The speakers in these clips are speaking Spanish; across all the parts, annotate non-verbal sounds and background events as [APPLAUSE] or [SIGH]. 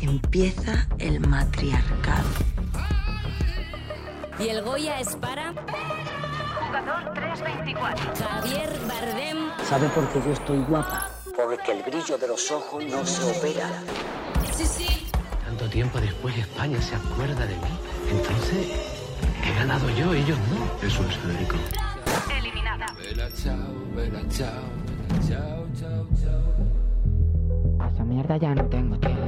Empieza el matriarcado. Y el Goya es para Jugador 324. Javier Bardem. ¿Sabe por qué yo estoy guapa? Porque el brillo de los ojos no se opera. Sí, sí. Tanto tiempo después España se acuerda de mí. Entonces, he ganado yo, ellos no. Eso es Federico. Eliminada. A esa mierda ya no tengo tiempo.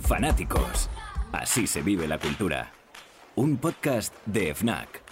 Fanáticos. Así se vive la cultura. Un podcast de FNAC.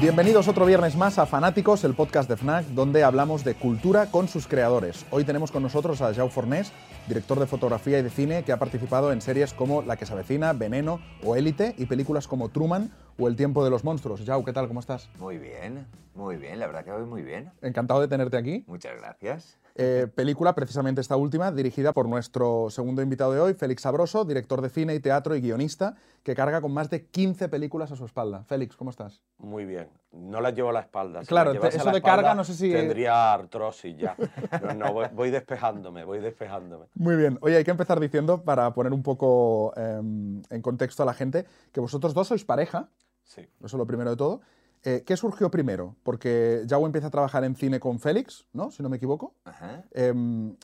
Bienvenidos otro viernes más a Fanáticos, el podcast de FNAC, donde hablamos de cultura con sus creadores. Hoy tenemos con nosotros a Jau Fornés, director de fotografía y de cine, que ha participado en series como La que se avecina, Veneno o Élite y películas como Truman o El tiempo de los monstruos. Jau, ¿qué tal? ¿Cómo estás? Muy bien, muy bien, la verdad que voy muy bien. Encantado de tenerte aquí. Muchas gracias. Eh, película, precisamente esta última, dirigida por nuestro segundo invitado de hoy, Félix Sabroso, director de cine y teatro y guionista, que carga con más de 15 películas a su espalda. Félix, ¿cómo estás? Muy bien. No las llevo a la espalda. Si Claro, eso de carga no sé si- Tendría artrosis ya. No, no, voy, voy despejándome, voy despejándome. Muy bien. Oye, hay que empezar diciendo, para poner un poco em, en contexto a la gente, que vosotros dos sois pareja, Sí. eso es lo primero de todo. Eh, ¿Qué surgió primero? Porque Jau empieza a trabajar en cine con Félix, ¿no? Si no me equivoco. Ajá. Em,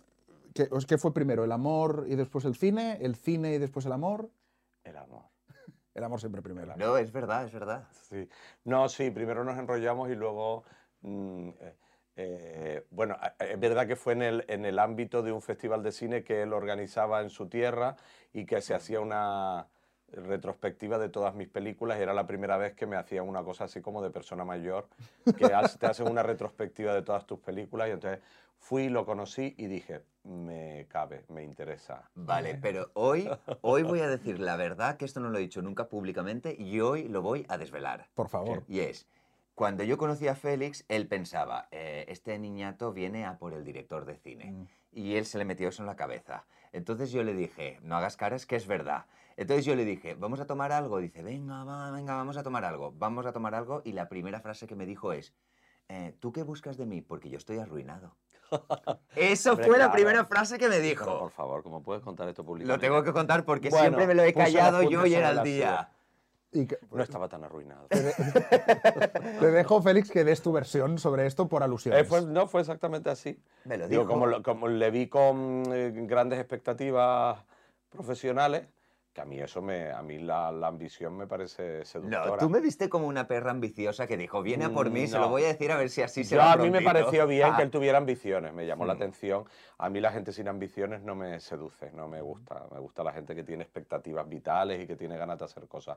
¿qué, os- qué fue primero? ¿El amor y después el cine? ¿El cine y después el amor? El amor. El amor siempre primero. No, es verdad, es verdad. Sí. No, sí, primero nos enrollamos y luego. mm, eh, eh, bueno, es verdad que fue en el, en el ámbito de un festival de cine que él organizaba en su tierra y que se hacía una retrospectiva de todas mis películas y era la primera vez que me hacían una cosa así como de persona mayor, [LAUGHS] que te hacen una retrospectiva de todas tus películas y entonces fui, lo conocí y dije, me cabe, me interesa. Vale, pero hoy, [LAUGHS] hoy voy a decir la verdad, que esto no lo he dicho nunca públicamente, y hoy lo voy a desvelar. Por favor. Y es, cuando yo conocí a Félix, él pensaba, eh, este niñato viene a por el director de cine. Mm. Y él se le metió eso en la cabeza. Entonces yo le dije, no hagas caras, que es verdad. Entonces yo le dije, ¿vamos a tomar algo? Dice, venga, va, venga, vamos a tomar algo. Vamos a tomar algo. Y la primera frase que me dijo es, "Eh, ¿tú qué buscas de mí? Porque yo estoy arruinado. Eso Hombre, fue la claro. primera frase que me dijo. Pero por favor, ¿cómo puedes contar esto Lo públicamente? tengo que contar porque Bueno, siempre me lo he callado yo y era el día. Y que- No estaba tan arruinado. [LAUGHS] te dejo, Félix, que des tu versión sobre esto por alusiones. Eh, fue- no, fue exactamente así. Me lo Digo, dijo. como, lo- como le vi con eh, grandes expectativas profesionales, que a mí eso me, a mí la, la ambición me parece seductora. No, tú me viste como una perra ambiciosa que dijo, viene a por mí, se lo no. voy a decir a ver si así se Yo, a mí me prontito". pareció bien Ah, que él tuviera ambiciones, me llamó la atención. A mí la gente sin ambiciones no me seduce, no me gusta. Me gusta la gente que tiene expectativas vitales y que tiene ganas de hacer cosas.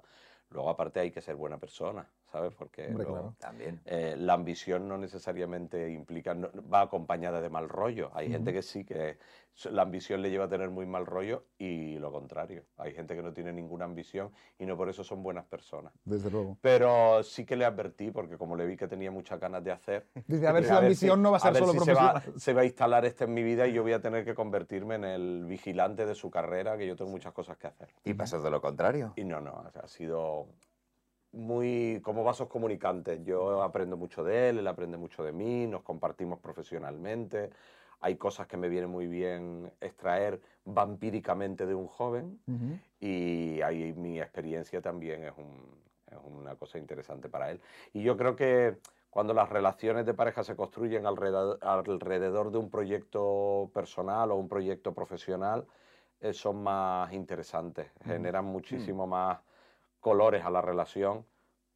Luego, aparte, hay que ser buena persona, ¿sabes? Porque Hombre, luego, claro. También. eh, la ambición no necesariamente implica, no- va acompañada de mal rollo. Hay gente que sí que la ambición le lleva a tener muy mal rollo y lo contrario. Hay gente que no tiene ninguna ambición y no por eso son buenas personas. Desde luego. Pero sí que le advertí, porque como le vi que tenía muchas ganas de hacer. [LAUGHS] Dice, a ver si la ambición no va a ser ver solo si se va, profesional. se va a [LAUGHS] instalar esto en mi vida y yo voy a tener que convertirme en el vigilante de su carrera, que yo tengo muchas cosas que hacer. Y pasó de lo contrario. Y no, no, o sea, ha sido muy como vasos comunicantes. Yo aprendo mucho de él, él aprende mucho de mí, nos compartimos profesionalmente. Hay cosas que me vienen muy bien extraer vampíricamente de un joven y ahí mi experiencia también es, un- es una cosa interesante para él. Y yo creo que cuando las relaciones de pareja se construyen alrededor, alrededor de un proyecto personal o un proyecto profesional, eh, son más interesantes, generan muchísimo más colores a la relación,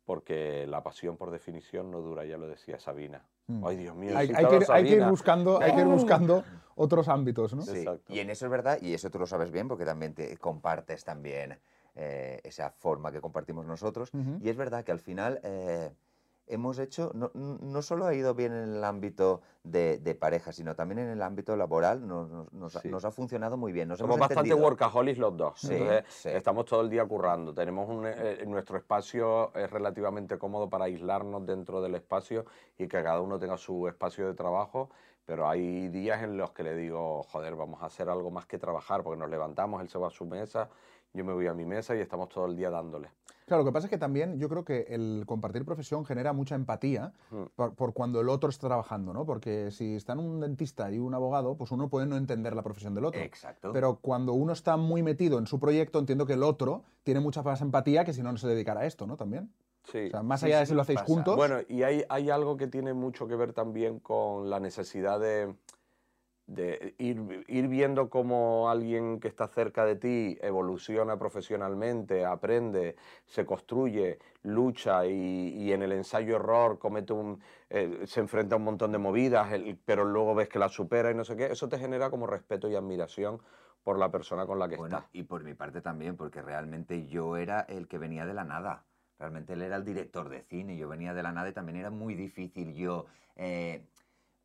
porque la pasión por definición no dura, ya lo decía Sabina. Mm. Ay, Dios mío, Hay, que ir, hay que ir Sabina. buscando, hay que ir [LAUGHS] buscando otros ámbitos, ¿no? Sí, Exacto. y en eso es verdad, y eso tú lo sabes bien porque también te compartes también eh, esa forma que compartimos nosotros. Y es verdad que al final eh, hemos hecho, no, no solo ha ido bien en el ámbito de, de pareja, sino también en el ámbito laboral, nos, nos- Sí. nos ha funcionado muy bien. Nos Somos hemos bastante workaholics los dos. Sí, Entonces, sí. estamos todo el día currando. Tenemos un, eh, nuestro espacio es relativamente cómodo para aislarnos dentro del espacio y que cada uno tenga su espacio de trabajo, Pero hay días en los que le digo, joder, vamos a hacer algo más que trabajar, porque nos levantamos, él se va a su mesa, yo me voy a mi mesa y estamos todo el día dándole. Claro, lo que pasa es que también yo creo que el compartir profesión genera mucha empatía Mm. por, por cuando el otro está trabajando, ¿no? Porque si están un dentista y un abogado, pues uno puede no entender la profesión del otro. Exacto. Pero cuando uno está muy metido en su proyecto, entiendo que el otro tiene mucha más empatía que si no, no se dedicara a esto, ¿no? También. Sí. O sea, más Sí, allá de sí, si lo hacéis pasa. juntos. Bueno, y hay, hay algo que tiene mucho que ver también con la necesidad de, de ir, ir viendo cómo alguien que está cerca de ti evoluciona profesionalmente, aprende, se construye, lucha y, y en el ensayo-error comete un, eh, se enfrenta a un montón de movidas, el- pero luego ves que la supera y no sé qué, eso te genera como respeto y admiración por la persona con la que Bueno, estás. y por mi parte también, porque realmente yo era el que venía de la nada. Realmente él era el director de cine, yo venía de la nada y también era muy difícil yo eh,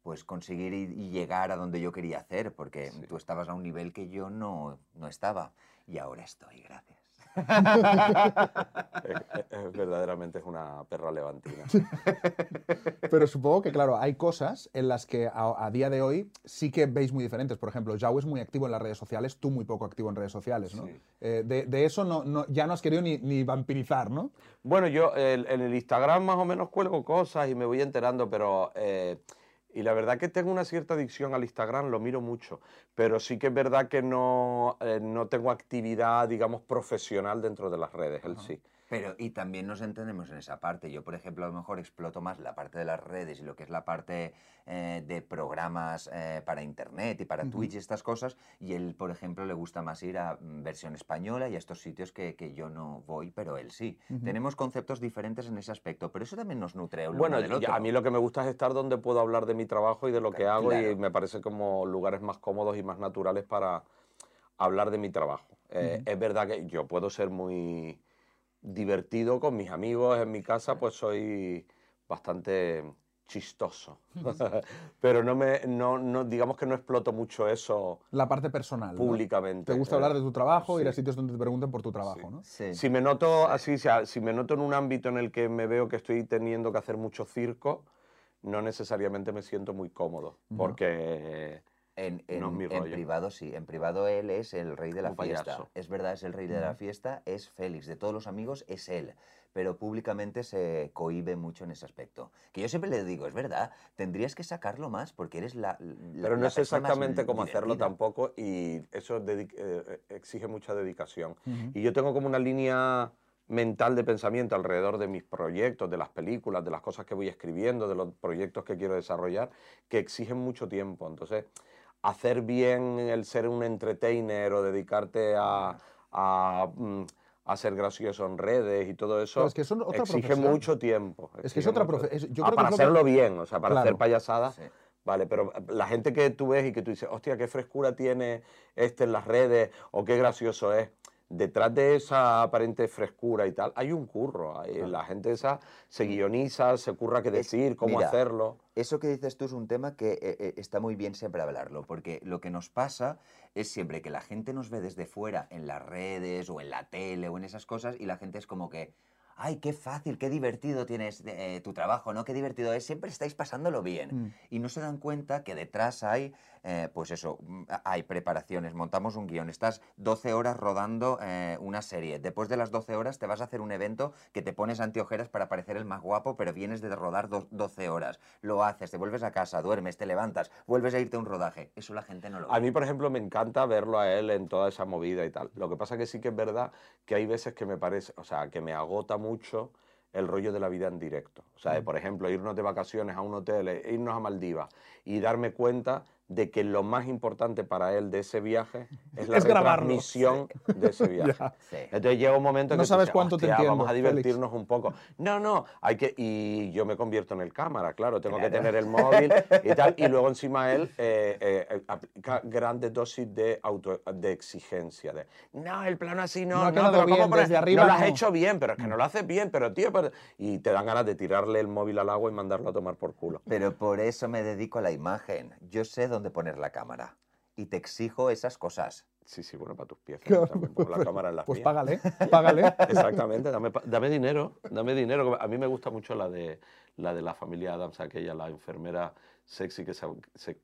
pues conseguir y, llegar a donde yo quería hacer, porque Sí. tú estabas a un nivel que yo no, no estaba. Y ahora estoy, gracias. Es [LAUGHS] verdaderamente es una perra levantina. [LAUGHS] Pero supongo que, claro, hay cosas en las que a, a día de hoy sí que veis muy diferentes. Por ejemplo, Jau es muy activo en las redes sociales, tú muy poco activo en redes sociales, ¿no? Sí. Eh, de, de eso no, no- ya no has querido ni, ni vampirizar, ¿no? Bueno, yo el- en el Instagram más o menos cuelgo cosas y me voy enterando, pero... eh, y la verdad que tengo una cierta adicción al Instagram, lo miro mucho, pero sí que es verdad que no, eh, no tengo actividad, digamos, profesional dentro de las redes, él sí. Pero, y también nos entendemos en esa parte. Yo, por ejemplo, a lo mejor exploto más la parte de las redes y lo que es la parte eh, de programas eh, para Internet y para Twitch y estas cosas. Y él, por ejemplo, le gusta más ir a mm, versión española y a estos sitios que, que yo no voy, pero él sí. Tenemos conceptos diferentes en ese aspecto, pero eso también nos nutre el Bueno, uno del otro. a mí lo que me gusta es estar donde puedo hablar de mi trabajo y de lo que hago y me parece como lugares más cómodos y más naturales para hablar de mi trabajo. Eh, Es verdad que yo puedo ser muy divertido con mis amigos en mi casa, pues soy bastante chistoso. [LAUGHS] Pero no me, no, no, digamos que no exploto mucho eso La parte personal. ¿no? públicamente. Te gusta hablar de tu trabajo, ir a Sí. sitios donde te pregunten por tu trabajo, ¿no? Sí. Si me noto así, si me noto en un ámbito en el que me veo que estoy teniendo que hacer mucho circo, no necesariamente me siento muy cómodo, porque En, en- No es mi en rollo. privado sí, en privado él es el rey de la fiesta. payaso. Es verdad, es el rey de la fiesta, es Félix. De todos los amigos es él, pero públicamente se cohíbe mucho en ese aspecto. Que yo siempre le digo, es verdad, tendrías que sacarlo más porque eres la... la- pero no la es exactamente cómo hacerlo tampoco y eso dedi- eh, exige mucha dedicación. Ujú. Y yo tengo como una línea mental de pensamiento alrededor de mis proyectos, de las películas, de las cosas que voy escribiendo, de los proyectos que quiero desarrollar, que exigen mucho tiempo. Entonces, hacer bien el ser un entertainer o dedicarte a, a, mm, a ser gracioso en redes y todo eso, es que son otra exige profesión. mucho tiempo. Es que es otra mucho- profe- es- yo Ah, para que- hacerlo bien, o sea, para hacer payasadas. Sí. Vale, pero la gente que tú ves y que tú dices, hostia, qué frescura tiene este en las redes o qué gracioso es. Detrás de esa aparente frescura y tal, hay un curro. hay- La gente esa se guioniza, se curra qué Es- decir, cómo mira, hacerlo. Eso que dices tú es un tema que eh, eh, está muy bien siempre hablarlo, porque lo que nos pasa es siempre que la gente nos ve desde fuera en las redes o en la tele o en esas cosas y la gente es como que, ay, qué fácil, qué divertido tienes eh, tu trabajo, ¿no? Qué divertido es, siempre estáis pasándolo bien. Mm. Y no se dan cuenta que detrás hay, eh, pues eso, mm, hay preparaciones, montamos un guion, estás 12 horas rodando eh, una serie, después de las 12 horas te vas a hacer un evento que te pones anteojeras para parecer el más guapo, pero vienes de rodar do- 12 horas, lo haces, te vuelves a casa, duermes, te levantas, vuelves a irte a un rodaje, eso la gente no lo ve. A mí, por ejemplo, me encanta verlo a él en toda esa movida y tal. Lo que pasa que sí que es verdad que hay veces que me parece, o sea, que me agota mucho el rollo de la vida en directo. O sea, de, por ejemplo, irnos de vacaciones a un hotel, e irnos a Maldivas y darme cuenta de que lo más importante para él de ese viaje [LAUGHS] es la Es retransmisión de ese [LAUGHS] viaje. Sí. Entonces llega un momento en No que tú sabes dices, cuánto te "Hostia, entiendo, vamos a Félix". divertirnos un poco. No, no, hay que y yo me convierto en el cámara, claro, tengo que Claro. tener el móvil y tal y luego [LAUGHS] encima él eh, eh, aplica grandes dosis de auto de exigencia de no, el plano así no, No no, pero ¿cómo bien, pones? desde arriba no lo has no". hecho bien, pero es que no lo haces bien, pero tío, pero-". y te dan ganas de tirarle el móvil al agua y mandarlo a tomar por culo. Pero por eso me dedico a la imagen. Yo sé dónde poner la cámara. Y te exijo esas cosas. Sí, sí, bueno, para tus piezas. Claro, también pongo la [LAUGHS] cámara en las Pues mías. págale, págale. [LAUGHS] Exactamente, dame, dame dinero, dame dinero. A mí me gusta mucho la de la, de la familia Adams, aquella, la enfermera sexy que se,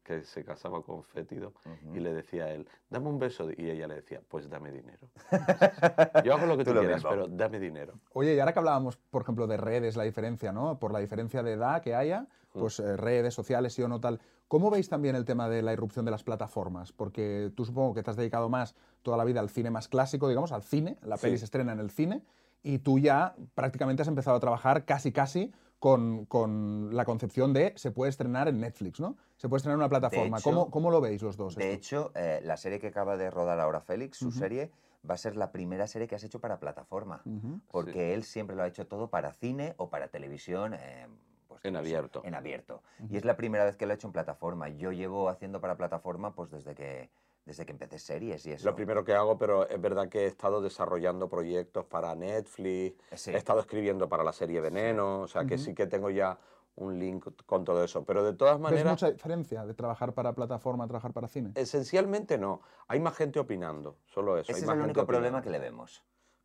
que se casaba con Fétido y le decía a él, dame un beso, y ella le decía, pues dame dinero. [LAUGHS] Yo hago lo que tú, Tú lo quieras, mismo. pero dame dinero. Oye, y ahora que hablábamos, por ejemplo, de redes, la diferencia, ¿no? Por la diferencia de edad que haya, pues eh, redes sociales, sí o no tal. ¿Cómo veis también el tema de la irrupción de las plataformas? Porque tú supongo que te has dedicado más toda la vida al cine más clásico, digamos, al cine. La peli Sí. se estrena en el cine y tú ya prácticamente has empezado a trabajar casi casi con, con la concepción de se puede estrenar en Netflix, ¿no? Se puede estrenar en una plataforma. hecho- ¿Cómo, ¿Cómo lo veis los dos? De esto? hecho, eh, la serie que acaba de rodar ahora Félix, su serie, va a ser la primera serie que has hecho para plataforma. Porque él siempre lo ha hecho todo para cine o para televisión. eh, pues, En abierto. En abierto. Ujú. Y es la primera vez que lo ha hecho en plataforma. Yo llevo haciendo para plataforma pues desde que, desde que empecé series y eso. Lo primero que hago, pero es verdad que he estado desarrollando proyectos para Netflix, Sí. he estado escribiendo para la serie Veneno, o sea que Ujú. sí que tengo ya un link con todo eso. Pero de todas ¿Ves maneras... mucha diferencia de trabajar para plataforma a trabajar para cine? Esencialmente no. Hay más gente opinando, solo eso. Ese hay es más el gente único problema opinando. que le vemos.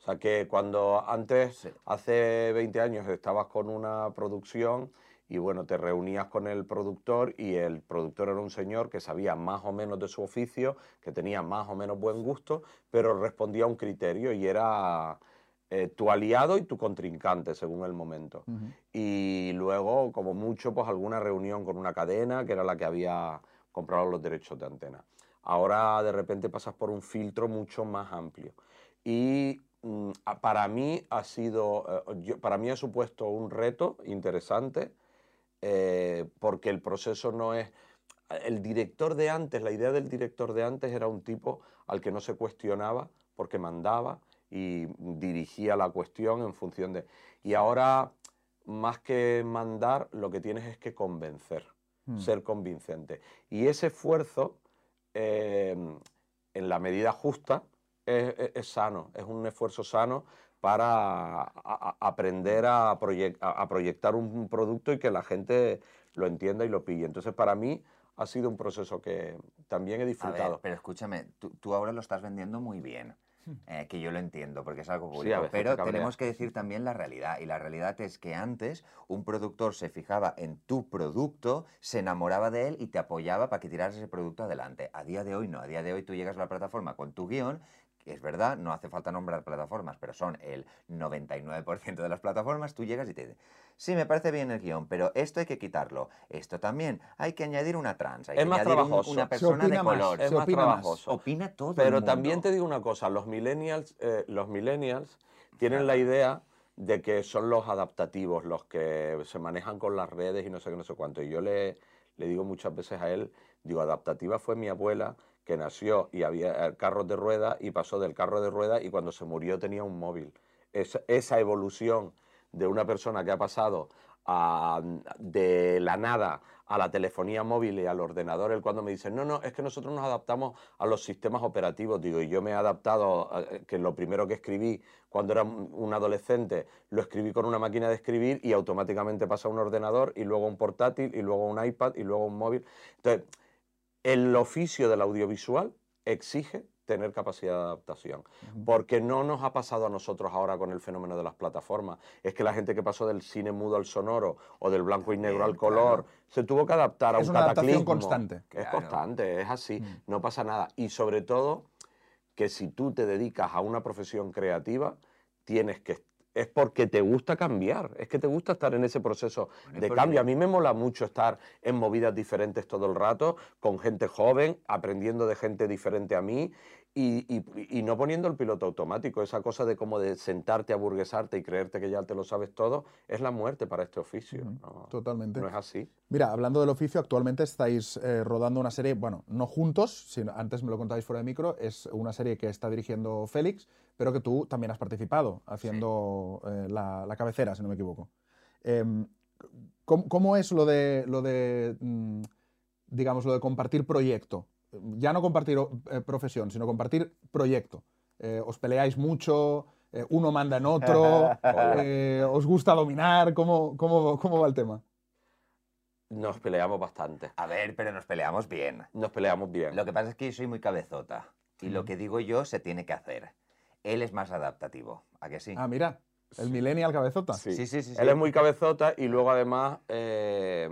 Sea que cuando antes, Sí. hace 20 años, estabas con una producción y bueno, te reunías con el productor y el productor era un señor que sabía más o menos de su oficio, que tenía más o menos buen gusto, pero respondía a un criterio y era eh, tu aliado y tu contrincante según el momento. Ujú. Y luego, como mucho, pues alguna reunión con una cadena que era la que había comprado los derechos de antena. Ahora de repente pasas por un filtro mucho más amplio. Y para mí ha sido, eh, para mí ha supuesto un reto interesante eh, porque el proceso no es... El director de antes, la idea del director de antes era un tipo al que no se cuestionaba porque mandaba y dirigía la cuestión en función de... Y ahora, más que mandar, lo que tienes es que convencer, Mm. ser convincente. Y ese esfuerzo, eh, en la medida justa, es, es- es sano, es un esfuerzo sano para a- a- aprender a, proyec- a- a proyectar un producto y que la gente lo entienda y lo pille. Entonces, para mí ha sido un proceso que también he A ver, disfrutado. pero escúchame, tú, tú ahora lo estás vendiendo muy bien. eh, que yo lo entiendo, porque es algo Hmm. Sí, público. pero tenemos que decir también la realidad. Y la realidad es que antes un productor se fijaba en tu producto, se enamoraba de él y te apoyaba para que tiraras ese producto adelante. A día de hoy no. A día de hoy tú llegas a la plataforma con tu guion. Es verdad, no hace falta nombrar plataformas, pero son el 99% de las plataformas. Tú llegas y te dicen, sí, me parece bien el guion, pero esto hay que quitarlo. Esto también, hay que añadir una trans, hay Es que más añadir un- una persona de más, color. es más opina más. trabajoso. Opina todo el Pero mundo. también te digo una cosa, los millennials, eh, los millennials tienen la idea de que son los adaptativos, los que se manejan con las redes y no sé qué, no sé cuánto. Y yo le, le digo muchas veces a él, digo, adaptativa fue mi abuela que nació y había eh, carros de rueda y pasó del carro de rueda y cuando se murió tenía un móvil. Esa, esa evolución de una persona que ha pasado a- de la nada a la telefonía móvil y al ordenador, él cuando me dice, no, no, es que nosotros nos adaptamos a los sistemas operativos, digo, y yo me he adaptado, eh, que lo primero que escribí cuando era un adolescente, lo escribí con una máquina de escribir y automáticamente pasa a un ordenador y luego a un portátil y luego a un iPad y luego a un móvil. Entonces, el oficio del audiovisual exige tener capacidad de adaptación, porque no nos ha pasado a nosotros ahora con el fenómeno de las plataformas. Es que la gente que pasó del cine mudo al sonoro o del blanco y negro al color claro. se tuvo que adaptar a Es un una adaptación cataclismo. constante. Es Claro. constante, es así, Mm. no pasa nada. Y sobre todo que si tú te dedicas a una profesión creativa, tienes que es porque te gusta cambiar, es que te gusta estar en ese proceso Bueno, de cambio. A mí me mola mucho estar en movidas diferentes todo el rato, con gente joven, aprendiendo de gente diferente a mí y, y- y no poniendo el piloto automático. Esa cosa de como de sentarte, aburguesarte y creerte que ya te lo sabes todo, es la muerte para este oficio. Totalmente. No es así. Mira, hablando del oficio, actualmente estáis eh, rodando una serie, bueno, no juntos, sino antes me lo contabais fuera de micro, es una serie que está dirigiendo Félix, pero que tú también has participado haciendo eh, la, la cabecera, si no me equivoco. Em, ¿cómo, cómo es lo de, lo de mm, digamos, lo de compartir proyecto? Ya no compartir eh, profesión, sino compartir proyecto. Eh, ¿Os peleáis mucho? Eh, ¿Uno manda en otro? [LAUGHS] Eh, ¿Os gusta dominar? ¿Cómo, cómo, cómo va el tema? Nos peleamos bastante. A ver, pero nos peleamos bien. Nos peleamos bien. Lo que pasa es que yo soy muy cabezota. Y lo que digo yo se tiene que hacer. Él es más adaptativo, ¿a que sí? Ah, mira, el millennial cabezota. Sí. Sí, sí, sí, sí. Él es muy cabezota y luego además eh,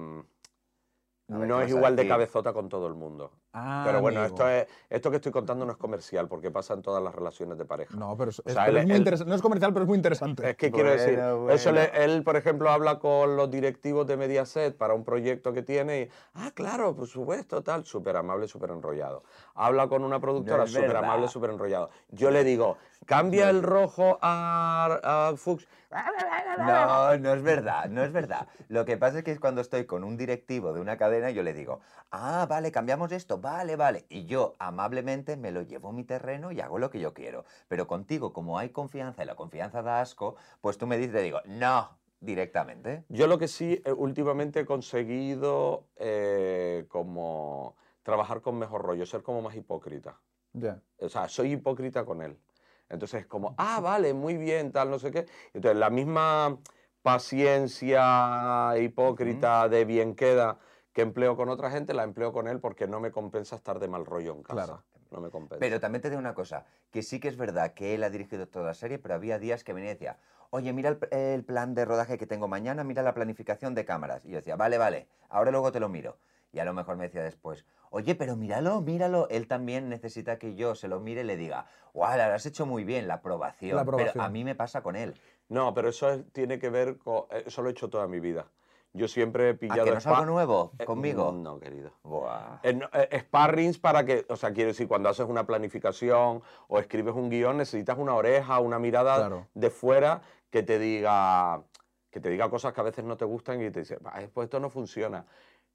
no ¿qué es igual de cabezota con todo el mundo. Ah, Pero bueno, amigo. esto, es, esto que estoy contando no es comercial porque pasa en todas las relaciones de pareja. No, pero es, es- sea, pero él- es muy él- interesante. No es comercial, pero es muy interesante. Es que quiero decir, Bueno, eso le- él, por ejemplo, habla con los directivos de Mediaset para un proyecto que tiene y, ah, claro, por supuesto, tal, súper amable, súper enrollado. Habla con una productora, es súper amable, súper enrollado. Yo le digo, cambia el rojo a, a Fuchs. No, no es verdad, no es verdad. Lo que pasa es que es cuando estoy con un directivo de una cadena, yo le digo, ah, vale, cambiamos esto, vale, vale. Y yo amablemente me lo llevo a mi terreno y hago lo que yo quiero. Pero contigo, como hay confianza y la confianza da asco, pues tú me dices, te digo, no, directamente. Yo lo que sí eh, últimamente he conseguido eh, como trabajar con mejor rollo, ser como más hipócrita. Ya. O sea, soy hipócrita con él. Entonces es como, ah, vale, muy bien, tal, no sé qué. Entonces la misma paciencia hipócrita de bien queda que empleo con otra gente, la empleo con él porque no me compensa estar de mal rollo en casa. Claro. No me compensa. Pero también te digo una cosa, que sí que es verdad que él ha dirigido toda la serie, pero había días que venía y decía, oye, mira el, el plan de rodaje que tengo mañana, mira la planificación de cámaras. Y yo decía, vale, vale, ahora luego te lo miro. Y a lo mejor me decía después, oye, pero míralo, míralo. Él también necesita que yo se lo mire y le diga, guau, lo has hecho muy bien, la aprobación. La aprobación. Pero a mí me pasa con él. No, pero eso es- tiene que ver con... eh, Eso lo he hecho toda mi vida. Yo siempre he ¿A pillado... que no es algo nuevo Eh, conmigo? No, querido. Buah. Eh, no, eh, sparrings para que, o sea, quiero decir, cuando haces una planificación o escribes un guion, necesitas una oreja, una mirada Claro. de fuera que te diga que te diga cosas que a veces no te gustan y te dice, "Ay, pues esto no funciona.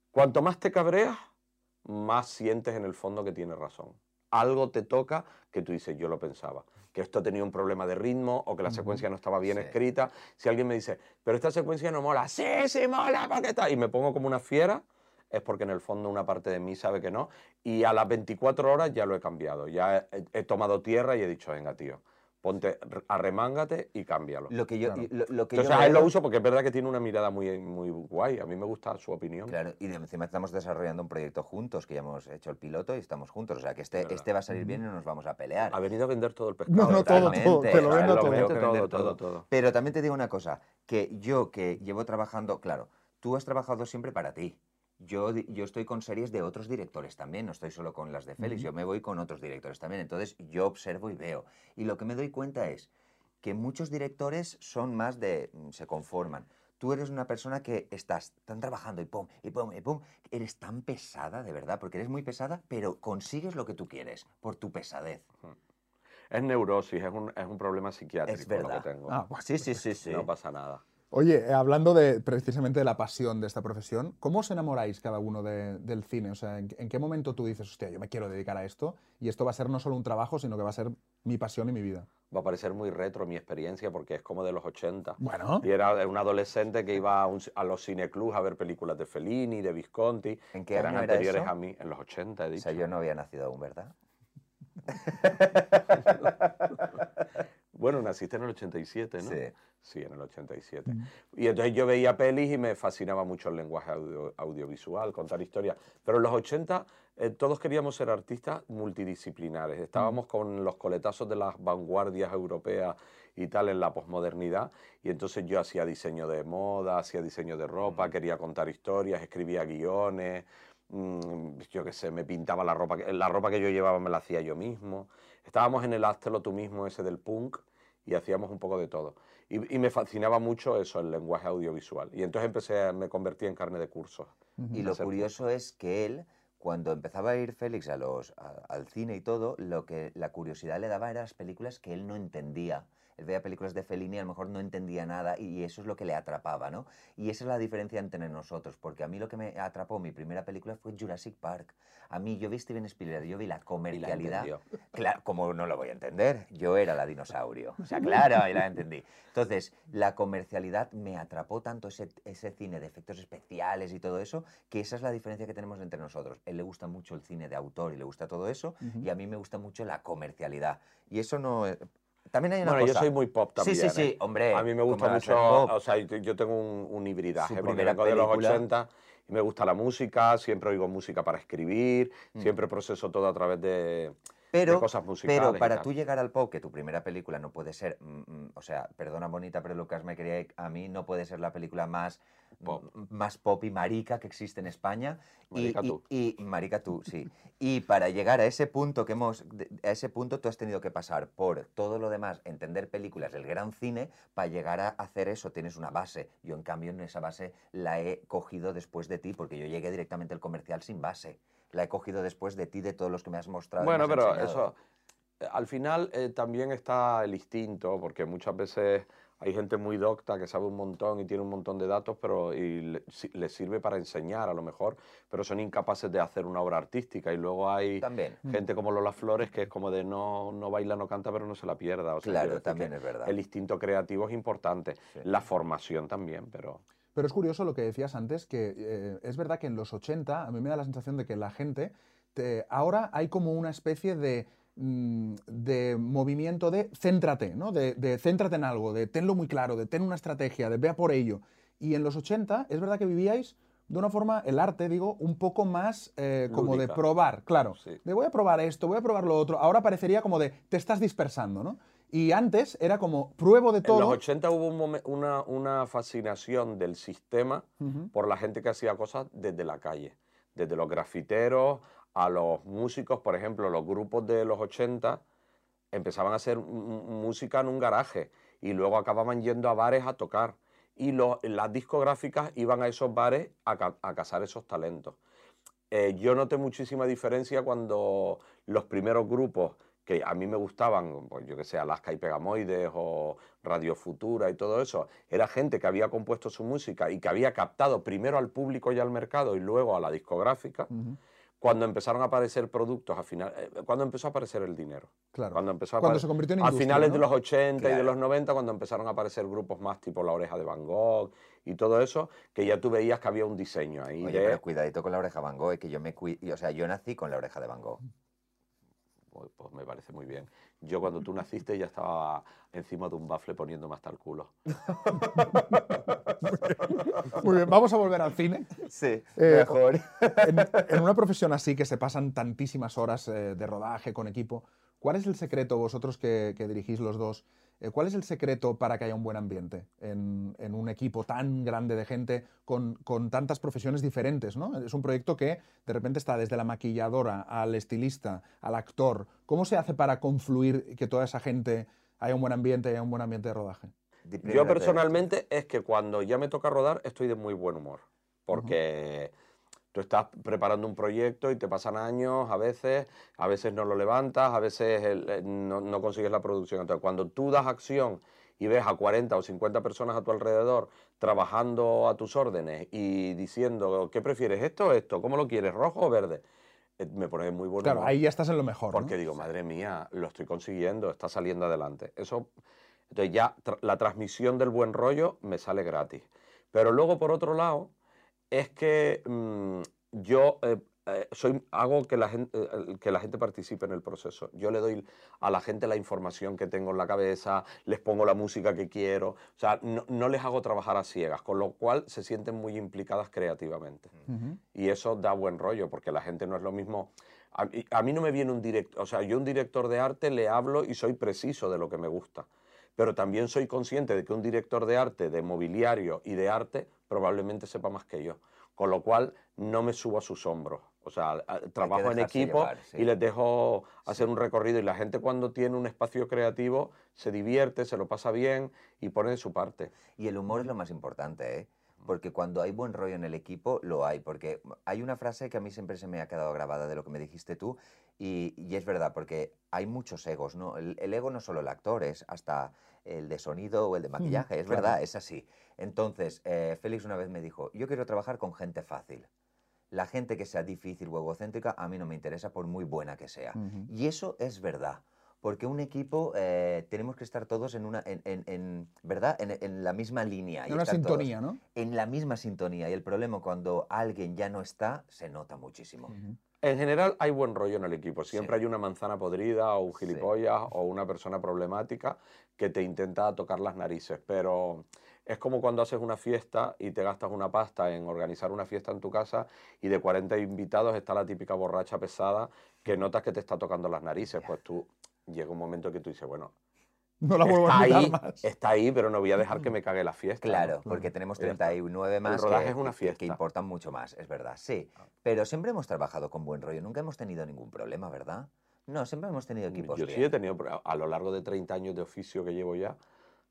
Cuanto más te cabreas, más sientes en el fondo que tienes razón. Algo te toca que tú dices, yo lo pensaba, que esto tenía un problema de ritmo o que la secuencia no estaba bien Sí. escrita. Si alguien me dice, pero esta secuencia no mola, sí, sí mola, ¿por qué está? Y me pongo como una fiera, es porque en el fondo una parte de mí sabe que no. Y a las 24 horas ya lo he cambiado, ya he, he tomado tierra y he dicho, venga, tío, ponte, arremángate y cámbialo. Lo que yo, Claro. lo, lo que Entonces yo a él lo uso porque es verdad que tiene una mirada muy, muy guay. A mí me gusta su opinión. Claro, y de encima estamos desarrollando un proyecto juntos, que ya hemos hecho el piloto y estamos juntos. O sea, que este, este va a salir bien y no nos vamos a pelear. Ha venido a vender todo el pescado. No, no, todo, todo. Totalmente, Te lo vendo todo. todo, todo. todo. Pero también te digo una cosa, que yo que llevo trabajando, claro, tú has trabajado siempre para ti. Yo, yo estoy con series de otros directores también, no estoy solo con las de Félix, yo me voy con otros directores también. Entonces yo observo y veo. Y lo que me doy cuenta es que muchos directores son más de... mm, se conforman. Tú eres una persona que estás tan trabajando y pum, y pum, y pum. Eres tan pesada, de verdad, porque eres muy pesada, pero consigues lo que tú quieres por tu pesadez. Es neurosis, es un, es un problema psiquiátrico Es lo verdad. que tengo. Ah, bueno. Sí, sí, sí, [LAUGHS] sí. No pasa nada. Oye, eh, hablando de, precisamente de la pasión de esta profesión, ¿cómo os enamoráis cada uno de- del cine? O sea, ¿en, en qué momento tú dices, hostia, yo me quiero dedicar a esto y esto va a ser no solo un trabajo, sino que va a ser mi pasión y mi vida? Va a parecer muy retro mi experiencia porque es como de los 80. Bueno, Y era un adolescente que iba a, un- a los cineclubs a ver películas de Fellini, de Visconti, ¿En que qué eran año era anteriores eso? a mí, en los 80, he O dicho. sea, yo no había nacido aún, ¿verdad? [LAUGHS] [LAUGHS] Bueno, naciste en el 87, ¿no? Sí. Sí, en el 87. Y entonces yo veía pelis y me fascinaba mucho el lenguaje audio- audiovisual, contar historias. Pero en los 80 eh, todos queríamos ser artistas multidisciplinares. Estábamos con los coletazos de las vanguardias europeas y tal en la posmodernidad. Y entonces yo hacía diseño de moda, hacía diseño de ropa, quería contar historias, escribía guiones. mm, yo qué sé, me pintaba la ropa, la ropa que yo llevaba me la hacía yo mismo. Estábamos en el Hazlo tú mismo ese del punk y hacíamos un poco de todo. Y, y me fascinaba mucho eso, el lenguaje audiovisual. Y entonces empecé, a- me convertí en carne de cursos. Y lo curioso es que él, cuando empezaba a ir Félix a los, a- al cine y todo, lo que la curiosidad le daba eran las películas que él no entendía. Él veía películas de Fellini y a lo mejor no entendía nada y eso es lo que le atrapaba, ¿no? Y esa es la diferencia entre nosotros, porque a mí lo que me atrapó mi primera película fue Jurassic Park. A mí, yo vi Steven Spielberg, yo vi la comercialidad. Claro, como no lo voy a entender, yo era la dinosaurio. O sea, [LAUGHS] claro, y la entendí. Entonces, la comercialidad me atrapó tanto ese, ese cine de efectos especiales y todo eso, que esa es la diferencia que tenemos entre nosotros. él le gusta mucho el cine de autor y le gusta todo eso, y a mí me gusta mucho la comercialidad. Y eso no... También hay una Bueno, cosa... yo soy muy pop también. Sí, sí, sí, ¿eh? hombre. A mí me ¿cómo gusta mucho, o sea, yo, tengo un, un hibridaje, vengo de los película. 80 y me gusta la música, siempre oigo música para escribir, Mm. siempre proceso todo a través de, Pero, cosas musicales. pero para tú llegar al pop, que tu primera película no puede ser, mm, mm, o sea, perdona bonita, pero Lucas me quería a mí no puede ser la película más Pop. más pop y marica que existe en España. Y- Marica y, tú. Y, marica tú, sí. Y para llegar a ese punto que hemos, a ese punto tú has tenido que pasar por todo lo demás, entender películas del gran cine, para llegar a hacer eso tienes una base. Yo en cambio en esa base la he cogido después de ti, porque yo llegué directamente al comercial sin base. La he cogido después de ti, de todos los que me has mostrado. Bueno, pero enseñado. eso, eh, al final eh, también está el instinto, porque muchas veces hay gente muy docta que sabe un montón y tiene un montón de datos, pero y le, si- le sirve para enseñar a lo mejor, pero son incapaces de hacer una obra artística. Y luego hay También. gente como Lola Flores que es como de no, no baila, no canta, pero no se la pierda. O sea, Claro, también es verdad. El instinto creativo es importante, Sí. la formación también, pero... Pero es curioso lo que decías antes, que eh, es verdad que en los 80 a mí me da la sensación de que la gente, te- ahora hay como una especie de, mm, de movimiento de céntrate, ¿no? De, de céntrate en algo, de tenlo muy claro, de ten una estrategia, de vea por ello. Y en los 80 es verdad que vivíais de una forma, el arte, digo, un poco más eh, como de probar, claro. Sí. De voy a probar esto, voy a probar lo otro. Ahora parecería como de te estás dispersando, ¿no? Y antes era como pruebo de En todo. los 80 hubo un una, una fascinación del sistema por la gente que hacía cosas desde la calle, desde los grafiteros a los músicos, por ejemplo, los grupos de los 80 empezaban a hacer música en un garaje y luego acababan yendo a bares a tocar y lo- las discográficas iban a esos bares a, ca- a cazar esos talentos. Eh, yo noté muchísima diferencia cuando los primeros grupos que a mí me gustaban, pues yo que sé, Alaska y Pegamoides o Radio Futura y todo eso, era gente que había compuesto su música y que había captado primero al público y al mercado y luego a la discográfica. Cuando empezaron a aparecer productos, a final, eh, cuando empezó a aparecer el dinero. Claro. Cuando empezó a Cuando se convirtió en A finales ¿no? de los 80 y de los 90, cuando empezaron a aparecer grupos más tipo La Oreja de Van Gogh y todo eso, que ya tú veías que había un diseño ahí. Oye, de- pero cuidadito con la oreja Van Gogh, eh, que yo me cui- o sea, yo nací con la oreja de Van Gogh. Pues, pues me parece muy bien. Yo cuando tú naciste ya estaba encima de un bafle poniéndome hasta el culo. [LAUGHS] Muy bien, vamos a volver al cine. Sí, Eh, mejor. En, en una profesión así que se pasan tantísimas horas eh, de rodaje con equipo, ¿cuál es el secreto, vosotros que, que dirigís los dos, cuál es el secreto para que haya un buen ambiente en, en un equipo tan grande de gente con, con tantas profesiones diferentes? ¿no? Es un proyecto que de repente está desde la maquilladora al estilista, al actor. ¿Cómo se hace para confluir que toda esa gente haya un buen ambiente y haya un buen ambiente de rodaje? Yo personalmente es que cuando ya me toca rodar estoy de muy buen humor, porque tú estás preparando un proyecto y te pasan años, a veces, a veces no lo levantas, a veces el- eh, no, no consigues la producción. Entonces, cuando tú das acción y ves a 40 o 50 personas a tu alrededor trabajando a tus órdenes y diciendo, ¿qué prefieres, esto o esto? ¿Cómo lo quieres, rojo o verde? Eh, Me pone muy buen Claro, ahí ya estás en lo mejor. ¿no? Porque digo, madre mía, lo estoy consiguiendo, está saliendo adelante. Eso, entonces ya tra- la transmisión del buen rollo me sale gratis. Pero luego, por otro lado, es que mm, yo eh, eh, soy, hago que la, gente, eh, que la gente participe en el proceso. Yo le doy a la gente la información que tengo en la cabeza, les pongo la música que quiero, o sea, no, no les hago trabajar a ciegas, con lo cual se sienten muy implicadas creativamente. Y eso da buen rollo, porque la gente no es lo mismo. A mí, a mí no me viene un director, o sea, yo un director de arte le hablo y soy preciso de lo que me gusta. Pero también soy consciente de que un director de arte, de mobiliario y de arte, probablemente sepa más que yo. Con lo cual, no me subo a sus hombros. O sea, trabajo en equipo llevar, sí. y les dejo hacer un recorrido. Y la gente cuando tiene un espacio creativo se divierte, se lo pasa bien y pone de su parte. Y el humor es lo más importante, ¿eh? Porque cuando hay buen rollo en el equipo, lo hay. Porque hay una frase que a mí siempre se me ha quedado grabada de lo que me dijiste tú, y, y es verdad, porque hay muchos egos, ¿no? El, el ego no es solo el actor, es hasta el de sonido o el de maquillaje, es claro. verdad, es así. Entonces, eh, Félix una vez me dijo, yo quiero trabajar con gente fácil. La gente que sea difícil o egocéntrica a mí no me interesa por muy buena que sea. Y eso es verdad. Porque un equipo eh, tenemos que estar todos en una, en, en- en- ¿verdad? En, en la misma línea. En una sintonía, ¿no? En la misma sintonía. Y el problema cuando alguien ya no está, se nota muchísimo. En general hay buen rollo en el equipo. Siempre Sí. hay una manzana podrida o un Sí. gilipollas o una persona problemática que te intenta tocar las narices. Pero es como cuando haces una fiesta y te gastas una pasta en organizar una fiesta en tu casa y de 40 invitados está la típica borracha pesada que notas que te está tocando las narices. Pues tú llega un momento que tú dices, bueno, No la vuelvo está a ahí, más. está ahí, pero no voy a dejar que me cague la fiesta. ¿no? Claro, porque tenemos Ya está. 39 más rodaje que, es una que- que fiesta. Ah. importan mucho más, es verdad, sí. Pero siempre hemos trabajado con buen rollo, nunca hemos tenido ningún problema, ¿verdad? No, siempre hemos tenido equipos Yo sí bien. he tenido, a lo largo de 30 años de oficio que llevo ya,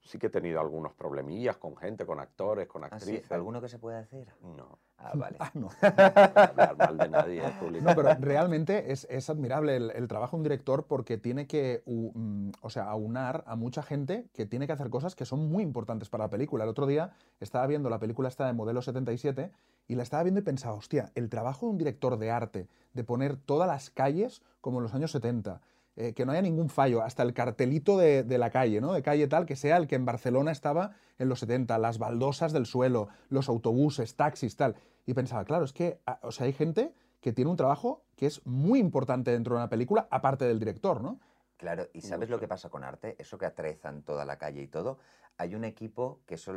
sí que he tenido algunos problemillas con gente, con actores, con Ah, sí, actrices. ¿Alguno que se pueda decir? No, Ah, vale. [LAUGHS] Ah, no. [LAUGHS] no mal de nadie público. No, pero realmente es, es admirable el, el trabajo de un director porque tiene que, mm, o sea, aunar a mucha gente que tiene que hacer cosas que son muy importantes para la película. El otro día estaba viendo la película esta de Modelo 77 y la estaba viendo y pensaba, hostia, el trabajo de un director de arte, de poner todas las calles como en los años 70, eh, que no haya ningún fallo, hasta el cartelito de, de la calle, ¿no? De calle tal, que sea el que en Barcelona estaba en los 70, las baldosas del suelo, los autobuses, taxis, tal. Y pensaba, claro, es que, ah, o sea, hay gente que tiene un trabajo que es muy importante dentro de una película, aparte del director, ¿no? Claro, ¿y sabes lo que pasa con arte? Eso que atrezan toda la calle y todo. Hay un equipo, que eso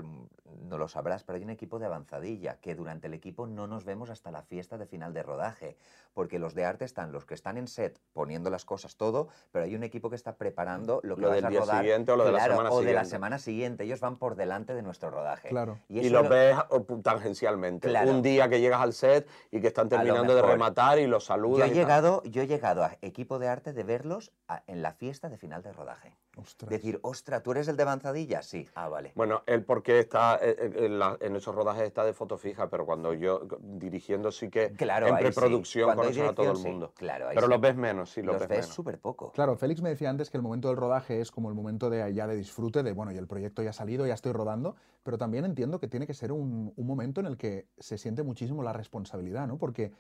no lo sabrás, pero hay un equipo de avanzadilla, que durante el equipo no nos vemos hasta la fiesta de final de rodaje, porque los de arte están los que están en set poniendo las cosas todo, pero hay un equipo que está preparando lo que Lo vas del a día rodar. siguiente o lo de la Claro, semana o de la siguiente. semana siguiente. Ellos van por delante de nuestro rodaje. Claro. Y, eso los lo- ves tangencialmente. Claro. Un día que llegas al set y que están terminando de rematar y los Yo saludan. he, y tal. llegado, yo he llegado a equipo de arte de verlos a- en la fiesta de final de rodaje. Ostras. Decir, ostra, ¿tú eres el de avanzadilla? Sí. Ah, vale. Bueno, él porque está eh, eh, en, la- en esos rodajes está de foto fija, pero cuando yo dirigiendo sí que Claro, en sí. preproducción hay conoces a todo el dirección, sí. mundo. Claro, pero sí. los ves menos, sí, los, los ves, súper poco. Claro, Félix me decía antes que el momento del rodaje es como el momento de ya de disfrute, de bueno, y el proyecto ya ha salido, ya estoy rodando, pero también entiendo que tiene que ser un, un momento en el que se siente muchísimo la responsabilidad, ¿no? Porque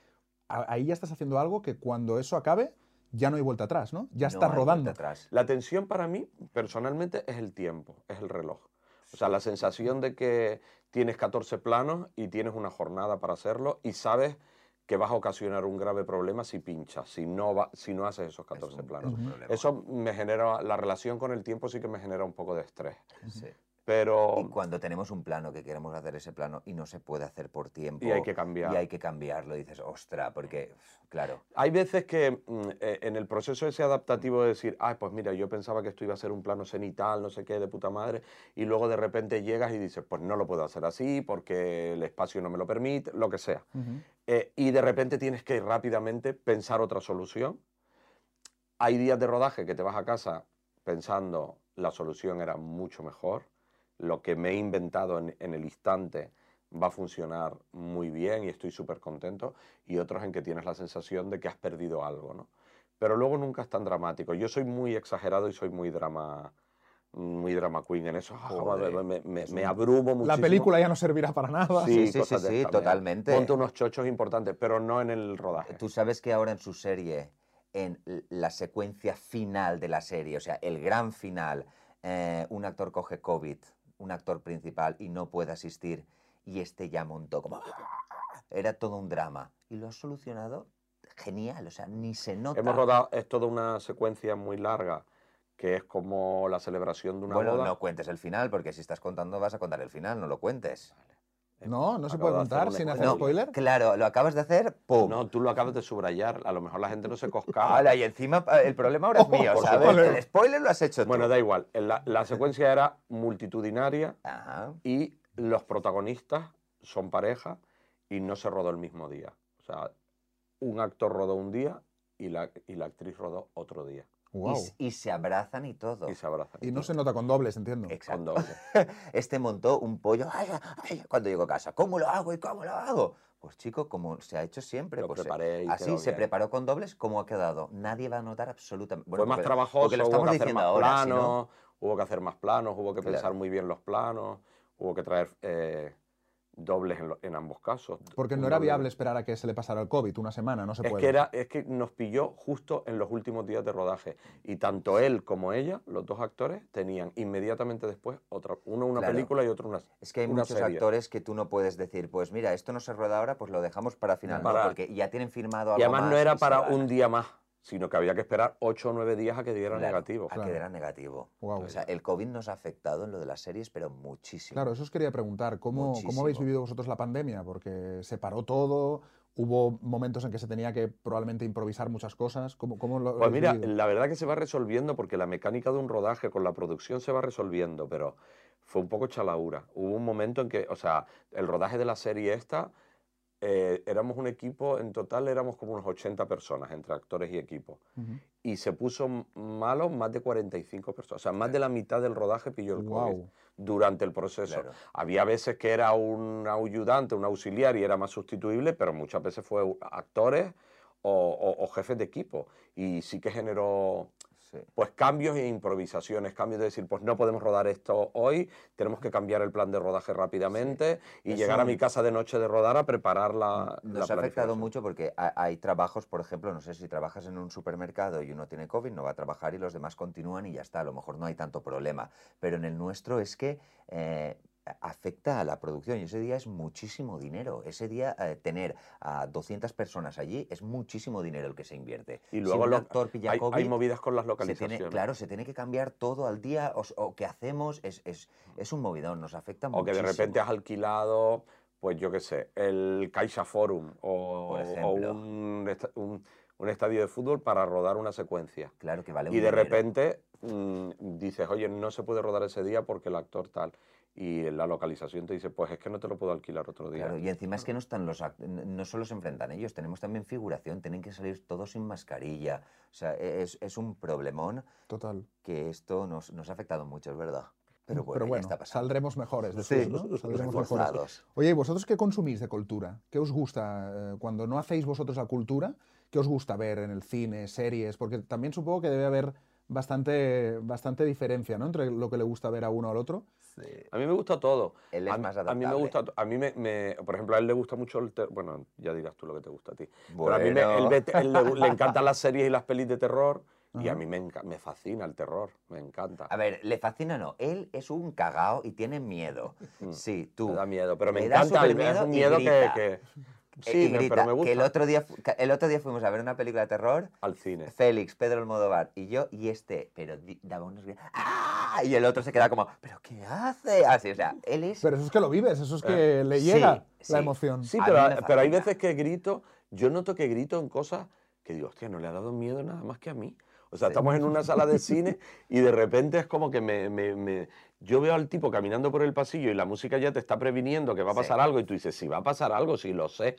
a- ahí ya estás haciendo algo que cuando eso acabe ya no hay vuelta atrás, ¿no? Ya No estás hay rodando. atrás. La tensión para mí, personalmente, es el tiempo, es el reloj. O sea, la sensación de que tienes 14 planos y tienes una jornada para hacerlo y sabes que vas a ocasionar un grave problema si pinchas, si no, va, si no haces esos 14 un- planos. es un problema. Eso me genera, la relación con el tiempo sí que me genera un poco de estrés. Sí. Pero Y cuando tenemos un plano que queremos hacer ese plano y no se puede hacer por tiempo. Y hay que cambiar. Y hay que cambiarlo, dices, ostra, porque, claro. hay veces que mm, eh, en el proceso ese adaptativo de decir, ay, pues mira, yo pensaba que esto iba a ser un plano cenital, no sé qué, de puta madre, y luego de repente llegas y dices, pues no lo puedo hacer así porque el espacio no me lo permite, lo que sea. Ujú. Eh, y de repente tienes que rápidamente pensar otra solución. Hay días de rodaje que te vas a casa pensando la solución era mucho mejor, lo que me he inventado en, en el instante va a funcionar muy bien y estoy súper contento, y otros en que tienes la sensación de que has perdido algo, ¿no? Pero luego nunca es tan dramático. Yo soy muy exagerado y soy muy drama, muy drama queen en eso. Ah, Joder, me, me- me un- abrumo muchísimo. La película ya no servirá para nada. Sí, sí, sí, sí, totalmente. Ponte unos chochos importantes, pero no en el rodaje. Tú sabes que ahora en su serie, en la secuencia final de la serie, o sea, el gran final, eh, un actor coge COVID, un actor principal, y no puede asistir, y este ya montó como... Era todo un drama. Y lo has solucionado genial, o sea, ni se nota. Hemos rodado, es toda una secuencia muy larga, que es como la celebración de una bueno, boda. no cuentes el final, porque si estás contando vas a contar el final, no lo cuentes. No, no se puede contar sin hacer No, spoiler. Claro, lo acabas de hacer, ¡pum! No, tú lo acabas de subrayar, a lo mejor la gente no se coscaba. Hala, y encima el problema ahora es mío, ¿sabes? supuesto. El spoiler lo has hecho tú. Bueno, da igual, la, la secuencia era multitudinaria Ajá. y los protagonistas son pareja y no se rodó el mismo día. O sea, un actor rodó un día y la, y la actriz rodó otro día. Y Wow. s- Y, se abrazan y todo. Y se abrazan. Y no se nota con dobles, entiendo. Exacto. Con doble. [LAUGHS] Este montó un pollo. Ay, ay, cuando llego a casa, ¿cómo lo hago y cómo lo hago? Pues chico, como se ha hecho siempre. Lo pues, se- preparé y así se preparó con dobles, ¿cómo ha quedado? Nadie va a notar absolutamente. Fue más porque- trabajoso, porque lo hubo estamos que hacer diciendo más ahora, planos, hubo que hacer más planos, hubo que Claro. pensar muy bien los planos, hubo que traer eh, dobles en, lo- en ambos casos. Porque no era doble. viable esperar a que se le pasara el COVID una semana, no se Es puede. que, era, es que nos pilló justo en los últimos días de rodaje. Y tanto él como ella, los dos actores, tenían inmediatamente después otra, uno una Claro. película y otro una Es que hay muchos serie. actores que tú no puedes decir, pues mira, esto no se rueda ahora, pues lo dejamos para final, no, porque ya tienen firmado algo Y además no era para un día más, sino que había que esperar 8 o 9 días a que diera Claro, negativo. A que era negativo. Guau. O sea, el COVID nos ha afectado en lo de las series, pero muchísimo. Claro, eso os quería preguntar. ¿Cómo, ¿Cómo habéis vivido vosotros la pandemia? Porque se paró todo, hubo momentos en que se tenía que probablemente improvisar muchas cosas. ¿Cómo, cómo lo Pues mira, vivido? la verdad que se va resolviendo porque la mecánica de un rodaje con la producción se va resolviendo, pero fue un poco chalaura. Hubo un momento en que, o sea, el rodaje de la serie esta, eh, éramos un equipo, en total éramos como unos 80 personas entre actores y equipo. Y se puso malo más de 45 personas. O sea, más de la mitad del rodaje pilló el COVID durante el proceso. Claro. Había veces que era un ayudante, un auxiliar y era más sustituible, pero muchas veces fue actores o, o- o jefes de equipo. Y sí que generó Sí. pues cambios e improvisaciones, cambios de decir, pues no podemos rodar esto hoy, tenemos que cambiar el plan de rodaje rápidamente y llegar a mi casa de noche de rodar a preparar la, la Nos ha afectado mucho porque ha- hay trabajos, por ejemplo, no sé si trabajas en un supermercado y uno tiene COVID, no va a trabajar y los demás continúan y ya está, a lo mejor no hay tanto problema. Pero en el nuestro es que eh, afecta a la producción y ese día es muchísimo dinero. Ese día eh, tener a 200 personas allí es muchísimo dinero el que se invierte. Y Si luego un lo- actor pilla hay, hay COVID, movidas con las se localizaciones. tiene, claro, se tiene que cambiar todo al día o, o qué hacemos, es, es, es un movidón, nos afecta O que de muchísimo. repente has alquilado, pues yo qué sé, el Caixa Forum o, o un, un- un estadio de fútbol para rodar una secuencia. Claro que vale un Y de dinero. repente mm, dices, oye, no se puede rodar ese día porque el actor tal. Y la localización te dice, pues es que no te lo puedo alquilar otro día. Claro, y encima es que no están los no solo se enfrentan ellos, tenemos también figuración, tienen que salir todos sin mascarilla. O sea, e- es, es un problemón Total. que esto nos, nos ha afectado mucho, es verdad. Pero bueno, Pero bueno, está [LAUGHS] saldremos mejores. Sí, decís, ¿no? Saldremos mejores. Oye, ¿y vosotros qué consumís de cultura? ¿Qué os gusta eh, cuando no hacéis vosotros la cultura? ¿Qué os gusta ver en el cine, series? Porque también supongo que debe haber bastante, bastante diferencia ¿no? entre lo que le gusta ver a uno al otro. A mí me gusta todo. Él es a, más a mí me adaptable. gusta, a mí me, me- por ejemplo, a él le gusta mucho el terror. Bueno, ya dirás tú lo que te gusta a ti. Pero a mí me- él Bueno. ve- él le, le encantan [LAUGHS] las series y las pelis de terror y a mí me, me fascina el terror, me encanta. A ver, le fascina no, él es un cagao y tiene miedo. Sí, tú. Mm. Me da miedo, pero me le da encanta, el- es un miedo que, grita. que- Sí, me- grita, pero me gusta. Que el otro, día, el otro día fuimos a ver una película de terror Al cine. Félix, Pedro Almodóvar y yo, y este, pero daba unos gritos, ¡ah! Y el otro se queda como, ¿pero qué hace? Así, o sea, él es... Pero eso es que lo vives, eso es que le llega sí, sí. la emoción. Sí, pero, me pero hay veces que grito, yo noto que grito en cosas que digo, hostia, no le ha dado miedo nada más que a mí. O sea, estamos en una sala de cine y de repente es como que me, me- me- yo veo al tipo caminando por el pasillo y la música ya te está previniendo que va a Sí. pasar algo y tú dices, si va a pasar algo, sí lo sé.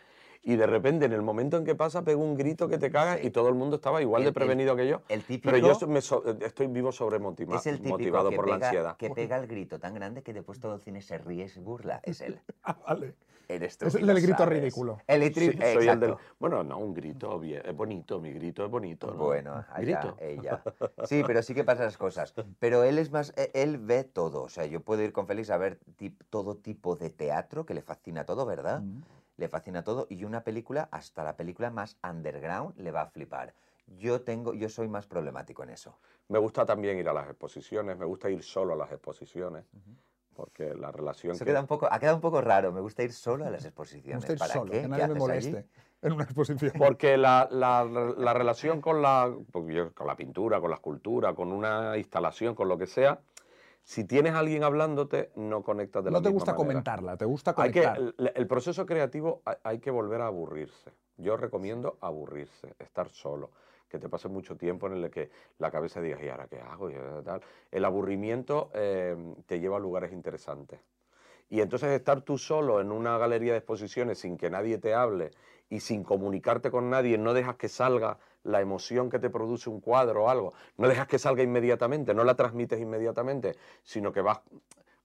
Y de repente en el momento en que pasa pego un grito que te cagas Sí. y todo el mundo estaba igual El- de el- prevenido que yo. el típico- pero yo me so- estoy vivo sobremotivado es el típico motivado que por la ansiedad. que [LAUGHS] pega el grito tan grande que después todo el cine se ríe y se burla. Es él. [LAUGHS] Ah, vale. Eres tú. Es el del grito sabes. ridículo. El Sí, soy el del- bueno, no, un grito es bonito, mi grito es bonito. ¿no? Bueno, allá, grito. ella. Sí, pero sí que pasan las cosas. Pero él es más, e- él ve todo. O sea, yo puedo ir con Félix a ver tip- todo tipo de teatro, que le fascina todo, ¿verdad? Mm. Le fascina todo. Y una película, hasta la película más underground, le va a flipar. Yo tengo, yo soy más problemático en eso. Me gusta también ir a las exposiciones, me gusta ir solo a las exposiciones, porque la relación Eso que... queda un poco, ha quedado un poco raro. Me gusta ir solo a las Me exposiciones. gusta ir ¿Para solo, qué? que ¿Qué nadie me haces allí? moleste en una exposición. [LAUGHS] Porque la, la- la [LAUGHS] relación con la, yo- con la pintura, con la escultura, con una instalación, con lo que sea, si tienes a alguien hablándote, no conectas de la no te misma gusta manera. comentarla, te gusta Hay que, conectar. el, el proceso creativo hay, hay que volver a aburrirse. Yo recomiendo aburrirse, estar solo, que te pase mucho tiempo en el que la cabeza diga, ¿y ahora qué hago? Y tal. El aburrimiento eh, te lleva a lugares interesantes. Y entonces estar tú solo en una galería de exposiciones sin que nadie te hable y sin comunicarte con nadie, no dejas que salga la emoción que te produce un cuadro o algo, no dejas que salga inmediatamente, no la transmites inmediatamente, sino que vas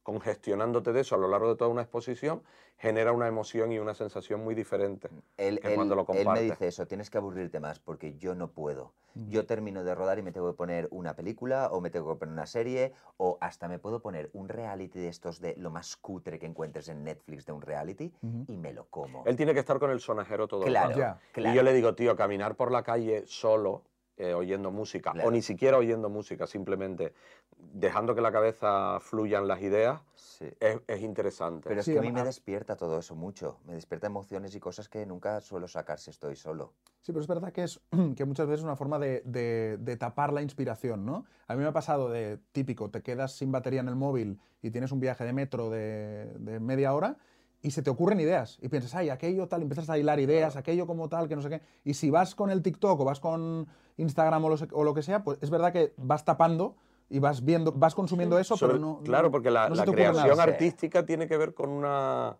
congestionándote de eso a lo largo de toda una exposición, genera una emoción y una sensación muy diferente Él, que él- cuando lo él me dice eso, tienes que aburrirte más porque yo no puedo. Yo termino de rodar y me tengo que poner una película o me tengo que poner una serie o hasta me puedo poner un reality de estos de lo más cutre que encuentres en Netflix de un reality y me lo como. Él tiene que estar con el sonajero todo el rato. Claro. Y yo le digo, tío, caminar por la calle solo eh, oyendo música, Claro. o ni siquiera oyendo música, simplemente dejando que la cabeza fluyan las ideas, Sí. es, es interesante. Pero es Sí, que a mí me despierta todo eso mucho. Me despierta emociones y cosas que nunca suelo sacar si estoy solo. Sí, pero es verdad que es [CLEARS THROAT] que muchas veces es una forma de, de- de tapar la inspiración, ¿no? A mí me ha pasado de típico, te quedas sin batería en el móvil y tienes un viaje de metro de, de media hora y se te ocurren ideas y piensas, ay, aquello tal, y empiezas a hilar ideas, aquello como tal, que no sé qué. Y si vas con el TikTok o vas con Instagram o lo, se- o lo que sea, pues es verdad que vas tapando y vas viendo, vas consumiendo eso, Sobre- pero no. claro, porque la, no nada. creación artística tiene que ver con una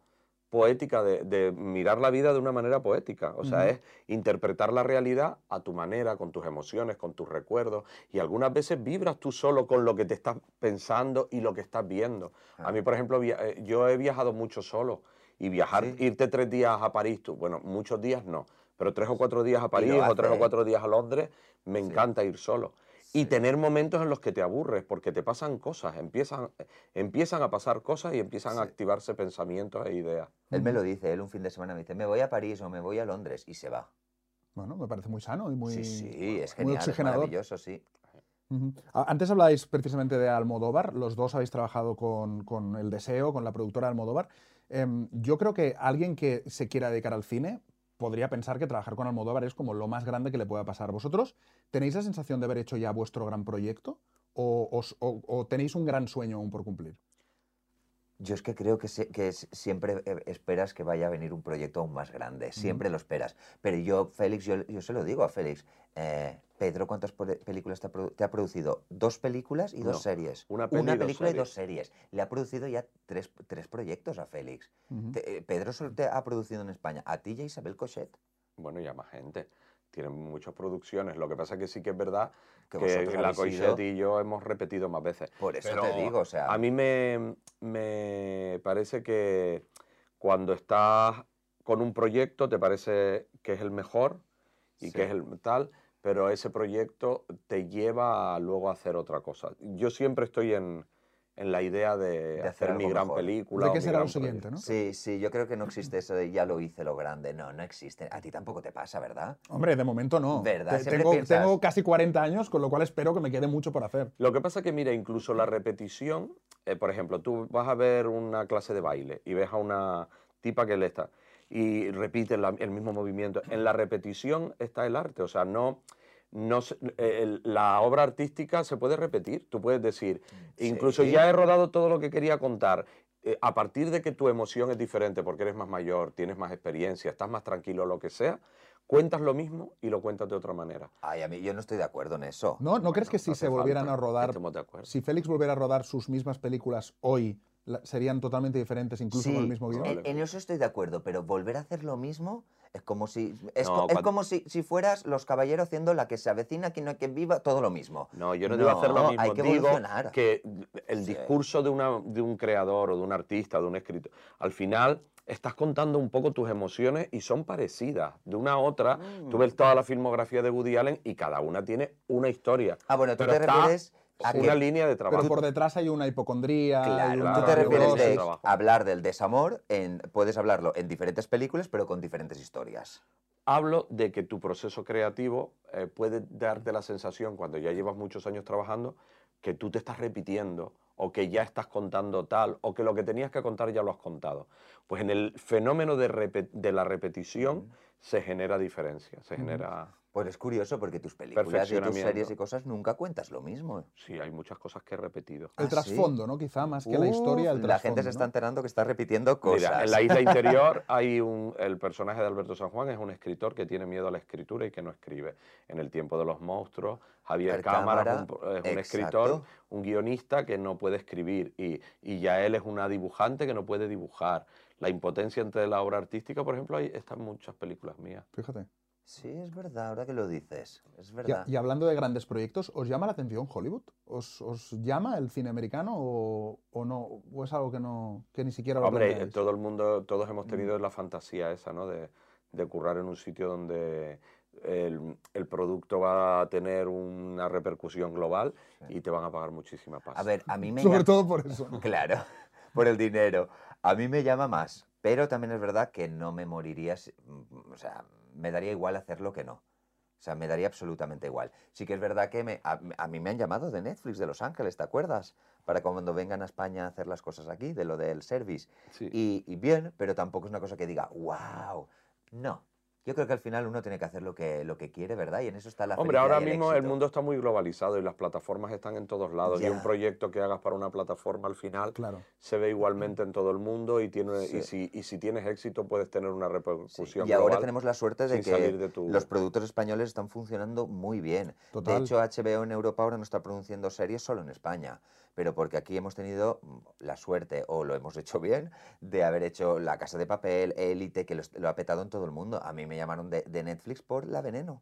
poética de, de mirar la vida de una manera poética. O sea, es interpretar la realidad a tu manera, con tus emociones, con tus recuerdos. Y algunas veces vibras tú solo con lo que te estás pensando y lo que estás viendo. A mí, por ejemplo, eh, yo he viajado mucho solo. Y viajar, Sí. irte tres días a París, tú, bueno, muchos días no, pero tres o cuatro días a París o tres o cuatro días a Londres, me Sí. encanta ir solo. Y tener momentos en los que te aburres, porque te pasan cosas, empiezan, empiezan a pasar cosas y empiezan a activarse pensamientos e ideas. Él me lo dice, él un fin de semana me dice, me voy a París o me voy a Londres y se va. Bueno, me parece muy sano y muy. sí, sí, es muy genial, es maravilloso, sí. Antes habláis precisamente de Almodóvar, los dos habéis trabajado con, con El Deseo, con la productora Almodóvar. Em, yo creo que alguien que se quiera dedicar al cine podría pensar que trabajar con Almodóvar es como lo más grande que le pueda pasar. ¿Vosotros tenéis la sensación de haber hecho ya vuestro gran proyecto o, tenéis un gran sueño aún por cumplir? Yo es que creo que, se- que es- siempre eh, esperas que vaya a venir un proyecto aún más grande, siempre lo esperas. Pero yo, Félix, yo, yo se lo digo a Félix, eh, Pedro, ¿cuántas películas te ha, te ha producido? Dos películas y dos No, series. una peli y dos película y dos series. Le ha producido ya tres, tres proyectos a Félix. Te- eh, Pedro solo te ha producido en España, a ti y a Isabel Cochet. Bueno, y a más gente. Tienen muchas producciones. Lo que pasa es que sí que es verdad Que la Coixet y yo hemos repetido más veces. Por eso Pero te digo, o sea... A mí me, me parece que cuando estás con un proyecto te parece que es el mejor y Sí. que es el tal, pero ese proyecto te lleva a luego a hacer otra cosa. Yo siempre estoy en, en la idea de, De hacer hacer mi gran mejor. película. ¿De qué será lo siguiente, no? Sí, sí, yo creo que no existe eso de ya lo hice lo grande. No, no existe. A ti tampoco te pasa, ¿verdad? Hombre, de momento no. ¿Verdad? Te- Tengo, piensas- tengo casi 40 años, con lo cual espero que me quede mucho por hacer. Lo que pasa es que, mira, incluso la repetición, eh, por ejemplo, tú vas a ver una clase de baile y ves a una tipa que le está y repite la- el mismo movimiento. En la repetición está el arte, o sea, no, no se- eh, el- la obra artística se puede repetir. Tú puedes decir, incluso Sí. ya he rodado todo lo que quería contar. eh, a partir de que tu emoción es diferente porque eres más mayor, tienes más experiencia, estás más tranquilo, lo que sea, cuentas lo mismo y lo cuentas de otra manera. Ay, a mí yo no estoy de acuerdo en eso. ¿No, ¿no crees que si no se volvieran falta, a rodar, estemos de acuerdo. si Félix volviera a rodar sus mismas películas hoy, la- serían totalmente diferentes, incluso con el mismo guion? en, en eso estoy de acuerdo, pero volver a hacer lo mismo es como si es, No, co- es cuando- como si, si fueras los caballeros haciendo la que se avecina, que no hay quien viva, todo lo mismo. No, yo no, digo hacer lo No, mismo. hay que digo evolucionar. que el Sí. discurso de, una, de un creador o de un artista, de un escritor, al final estás contando un poco tus emociones y son parecidas de una a otra. Tú Mm. ves toda la filmografía de Woody Allen y cada una tiene una historia. Ah, bueno, tú Pero te está refieres una que- línea de trabajo. Pero por detrás hay una hipocondría. hay Claro, una tú te refieres de trabajo. hablar del desamor, en, puedes hablarlo en diferentes películas, pero con diferentes historias. Hablo de que tu proceso creativo eh, puede darte la sensación, cuando ya llevas muchos años trabajando, que tú te estás repitiendo o que ya estás contando tal o que lo que tenías que contar ya lo has contado. Pues en el fenómeno de la repetición se genera diferencia, se genera... Pues es curioso porque tus películas y tus series y cosas nunca cuentas lo mismo. Sí, hay muchas cosas que he repetido. El ¿Ah, sí? trasfondo, ¿no? Quizá más que la historia, el La gente se está enterando que está repitiendo cosas. Mira, en la isla [LAUGHS] interior hay un, el personaje de Alberto San Juan es un escritor que tiene miedo a la escritura y que no escribe. En el tiempo de los monstruos, Javier El Cámara, Cámara, es un, es un exacto. escritor, un guionista que no puede escribir y, y ya él es una dibujante que no puede dibujar. La impotencia entre la obra artística, por ejemplo, ahí están muchas películas mías. Fíjate. Sí, es verdad, ahora que lo dices. Es verdad. y hablando de grandes proyectos, ¿os llama la atención Hollywood? ¿Os, os llama el cine americano o, o no? ¿O es algo que, no, que ni siquiera lo Hombre, planteáis? todo el mundo, todos hemos tenido la fantasía esa, ¿no? De, de currar en un sitio donde el, el producto va a tener una repercusión global y te van a pagar muchísima pasta. A ver, a mí me [LAUGHS] Sobre llama- todo por eso. [LAUGHS] Claro, por el dinero. A mí me llama más, pero también es verdad que no me moriría, mm, o sea, me daría igual hacerlo que no. O sea, me daría absolutamente igual. Sí que es verdad que me- a, a mí me han llamado de Netflix de Los Ángeles, ¿te acuerdas? Para cuando vengan a España a hacer las cosas aquí, de lo del service. Sí. Y, y bien, pero tampoco es una cosa que diga, wow. No. Yo creo que al final uno tiene que hacer lo que, lo que quiere, ¿verdad? Y en eso está la Hombre, ahora y el mismo el mundo está muy globalizado y las plataformas están en todos lados. Y un proyecto que hagas para una plataforma al final Claro. se ve igualmente en todo el mundo y, tiene, Sí. y, si, y si tienes éxito puedes tener una Sí, repercusión Y ahora global tenemos la suerte de que salir de tu- los productos españoles están funcionando muy bien. Total. De hecho, HBO en Europa ahora no está produciendo series solo en España, pero porque aquí hemos tenido mm, la suerte, o lo hemos hecho bien, de haber hecho La Casa de Papel, Élite, que lo, ha petado en todo el mundo. A mí me llamaron de, de Netflix por La Veneno.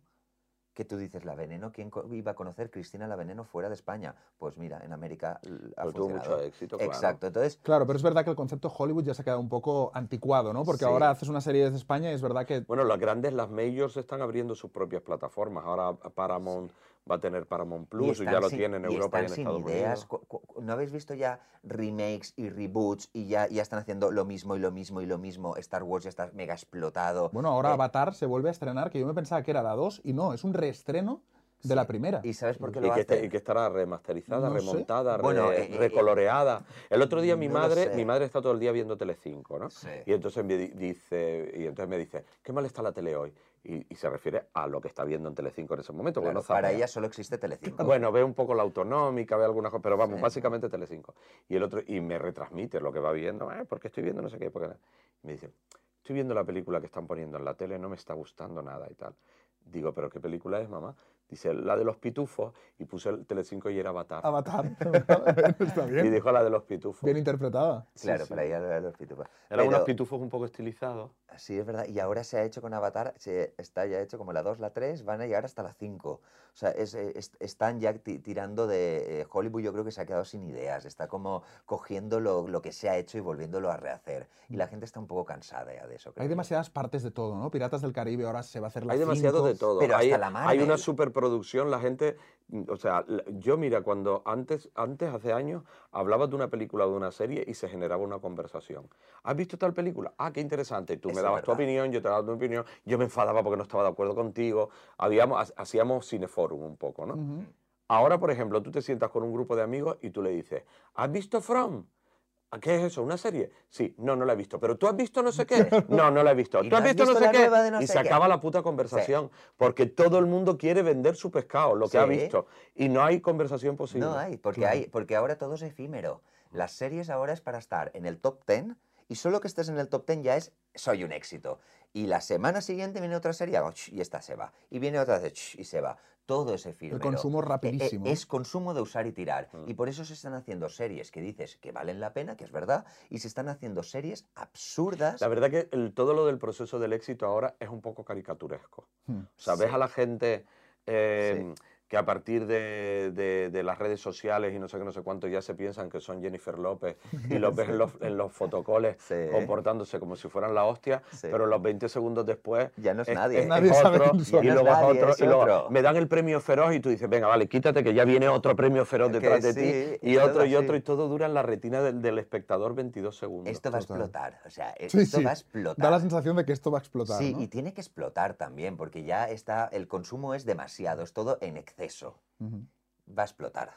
¿Qué tú dices, La Veneno? ¿Quién iba a conocer Cristina La Veneno fuera de España? Pues mira, en América ha Pero tuvo funcionado. mucho éxito, claro. Exacto, entonces... Claro, pero es verdad que el concepto Hollywood ya se ha quedado un poco anticuado, ¿no? Porque Sí. ahora haces una serie desde España y es verdad que Bueno, las grandes, las majors están abriendo sus propias plataformas. Ahora Paramount va a tener Paramount Plus y, ya están lo sin- tiene en y Europa y, en están sin Estados ideas. Unidos. ¿No habéis visto ya remakes y reboots y ya, ya están haciendo lo mismo y lo mismo y lo mismo? Star Wars ya está mega explotado. Bueno, ahora Eh, Avatar se vuelve a estrenar, que yo me pensaba que era la 2 y no, es un reestreno de la primera. ¿Y sabes por qué Y lo que, este- y que estará remasterizada, No remontada, Bueno, re- eh, eh, recoloreada. El otro día mi no lo madre, mi madre está todo el día viendo Telecinco, ¿no? Sí. Y entonces me di- dice, y entonces me dice, ¿qué mal está la tele hoy? Y, y se refiere a lo que está viendo en Telecinco en ese momento. porque Claro, no para ella solo existe Telecinco. [LAUGHS] Bueno, ve un poco la autonómica, ve algunas cosas, pero vamos, Sí. básicamente Telecinco. Y el otro, y me retransmite lo que va viendo, eh, porque estoy viendo no sé qué, porque... Y me dice, estoy viendo la película que están poniendo en la tele, no me está gustando nada y tal. Digo, ¿pero qué película es, mamá? Dice, la de los pitufos, y puse el Telecinco y era Avatar. Avatar. [LAUGHS] [LAUGHS] Está Y bien. dijo la de los pitufos. Bien interpretada. claro, sí. para ella era los pitufos. Eran unos pitufos un poco estilizados. Sí, es verdad. Y ahora se ha hecho con Avatar, se está ya hecho como la 2, la 3, van a llegar hasta la 5. O sea, es, eh, es- están ya ti- tirando de... eh, Hollywood yo creo que se ha quedado sin ideas, está como cogiendo lo, lo que se ha hecho y volviéndolo a rehacer. Y la gente está un poco cansada ya de eso. creo Hay demasiadas partes de todo, ¿no? Piratas del Caribe ahora se va a hacer la Hay demasiado cinco. de todo. Pero hay, hasta la hay una Marvel. Superproducción, la gente, mm, o sea, yo mira, cuando antes, antes, hace años, hablabas de una película o de una serie y se generaba una conversación. ¿Has visto tal película? Ah, qué interesante. Y tú Eso me dabas tu opinión, yo te daba tu opinión, yo me enfadaba porque no estaba de acuerdo contigo. Habíamos, ha- hacíamos cineforum un poco, ¿no? Ahora, por ejemplo, tú te sientas con un grupo de amigos y tú le dices, ¿has visto From? ¿A ¿Qué es eso? ¿Una serie? Sí, no, no la he visto. ¿Pero tú has visto no sé qué? [LAUGHS] No, no la he visto. ¿Y ¿Tú no has visto no sé qué? no y sé se qué? acaba la puta conversación. Porque todo el mundo quiere vender su pescado, lo que ha visto. Y no hay conversación posible. No hay, porque, hay, porque ahora todo es efímero. Las series ahora es para estar en el top 10 y solo que estés en el top 10 ya es soy un éxito. Y la semana siguiente viene otra serie y esta se va. Y viene otra y se va. Todo es efímero. consumo Eh, eh, rapidísimo. Es consumo de usar y tirar. Y por eso se están haciendo series que dices que valen la pena, que es verdad, y se están haciendo series absurdas. La verdad que el- todo lo del proceso del éxito ahora es un poco caricaturesco. Hmm. O sea, ves Sí. a la gente eh, que a partir de, de- de las redes sociales y no sé qué, no sé cuánto, ya se piensan que son Jennifer López y [LAUGHS] los ves en los, en los fotocoles Sí. comportándose como si fueran la hostia, Sí. pero los 20 segundos después Ya no es nadie. Nadie otro, quién son. y no es luego es nadie, otro, es y luego otro. me dan el premio feroz y tú dices, venga, vale, quítate que ya viene otro premio feroz Que detrás de sí, ti, y es otro y otro, y todo dura en la retina del, del espectador 22 segundos. Esto va a explotar. O sea, Sí, esto sí. va a explotar. Da la sensación de que esto va a explotar. Sí, ¿no? y tiene que explotar también, porque ya está, el consumo es demasiado, es todo en exceso. Ujú. Va a explotar.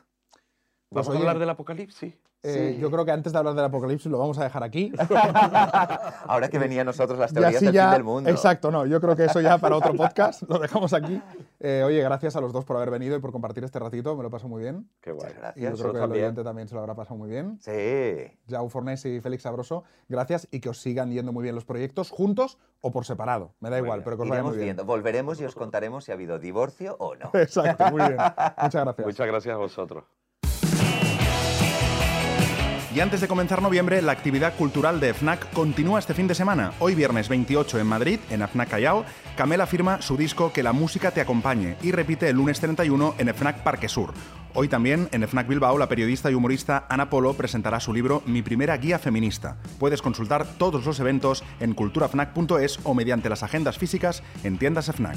¿Vamos Pues, a hablar oye, del apocalipsis? Eh, Sí. Yo creo que antes de hablar del apocalipsis lo vamos a dejar aquí. [LAUGHS] Ahora que venían nosotros las teorías del ya, fin del mundo. exacto, no, yo creo que eso ya para otro podcast, lo dejamos aquí. Eh, oye, gracias a los dos por haber venido y por compartir este ratito, me lo paso muy bien. Qué guay. Gracias. Y yo creo Nosotros que el también. oyente también se lo habrá pasado muy bien. Sí. Jau Fornés y Félix Sabroso, gracias y que os sigan yendo muy bien los proyectos, juntos o por separado. Me da Muy igual, bien. pero que os vaya muy bien. viendo. Volveremos y os contaremos si ha habido divorcio o no. [LAUGHS] Exacto, muy bien. [LAUGHS] Muchas gracias. Muchas gracias a vosotros. Y antes de comenzar noviembre, la actividad cultural de FNAC continúa este fin de semana. Hoy viernes 28 en Madrid, en FNAC Callao, Camela firma su disco Que la música te acompañe y repite el lunes 31 en FNAC Parque Sur. Hoy también en FNAC Bilbao, la periodista y humorista Ana Polo presentará su libro Mi primera guía feminista. Puedes consultar todos los eventos en culturafnac.es o mediante las agendas físicas en tiendas FNAC.